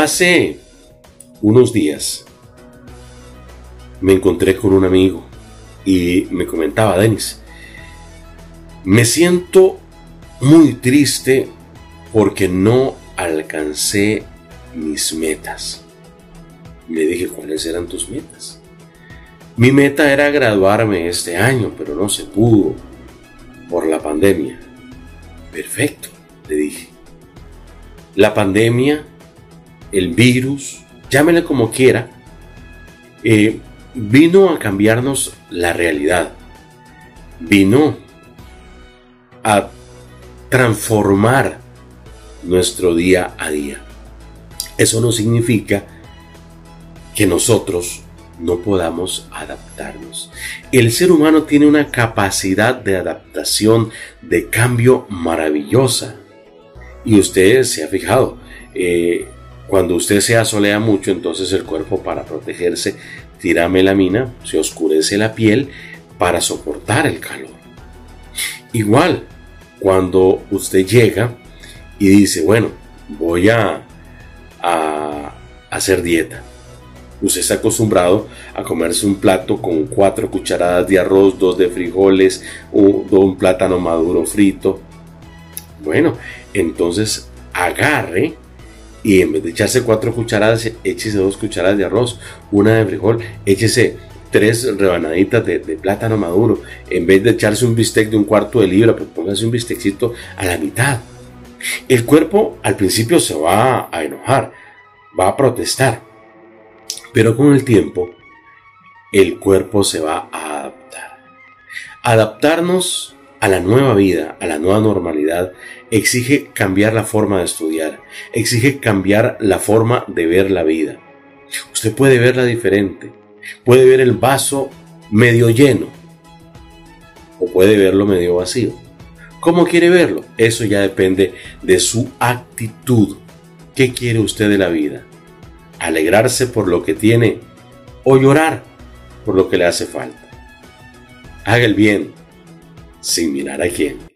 Hace unos días me encontré con un amigo y me comentaba, Denis, me siento muy triste porque no alcancé mis metas. Le dije, ¿cuáles eran tus metas? Mi meta era graduarme este año, pero no se pudo por la pandemia. Perfecto, le dije. La pandemia, el virus, llámele como quiera, eh, vino a cambiarnos la realidad. Vino a transformar nuestro día a día. Eso no significa que nosotros no podamos adaptarnos. El ser humano tiene una capacidad de adaptación, de cambio maravillosa. Y usted se ha fijado, eh, cuando usted se asolea mucho, entonces el cuerpo para protegerse tira melamina, se oscurece la piel para soportar el calor. Igual, cuando usted llega y dice, bueno, voy a, hacer dieta Usted está acostumbrado a comerse un plato con cuatro cucharadas de arroz, dos de frijoles, un, un plátano maduro frito. Bueno, entonces agarre y en vez de echarse cuatro cucharadas, échese dos cucharadas de arroz, una de frijol, échese tres rebanaditas de, plátano maduro. En vez de echarse un bistec de un cuarto de libra, pues póngase un bistecito a la mitad. El cuerpo al principio se va a enojar, va a protestar, pero con el tiempo, el cuerpo se va a adaptar. Adaptarnos a la nueva vida, a la nueva normalidad, exige cambiar la forma de estudiar, exige cambiar la forma de ver la vida. Usted puede verla diferente, puede ver el vaso medio lleno o puede verlo medio vacío. ¿Cómo quiere verlo? Eso ya depende de su actitud. ¿Qué quiere usted de la vida? alegrarse por lo que tiene o llorar por lo que le hace falta. Haga el bien sem mirar a?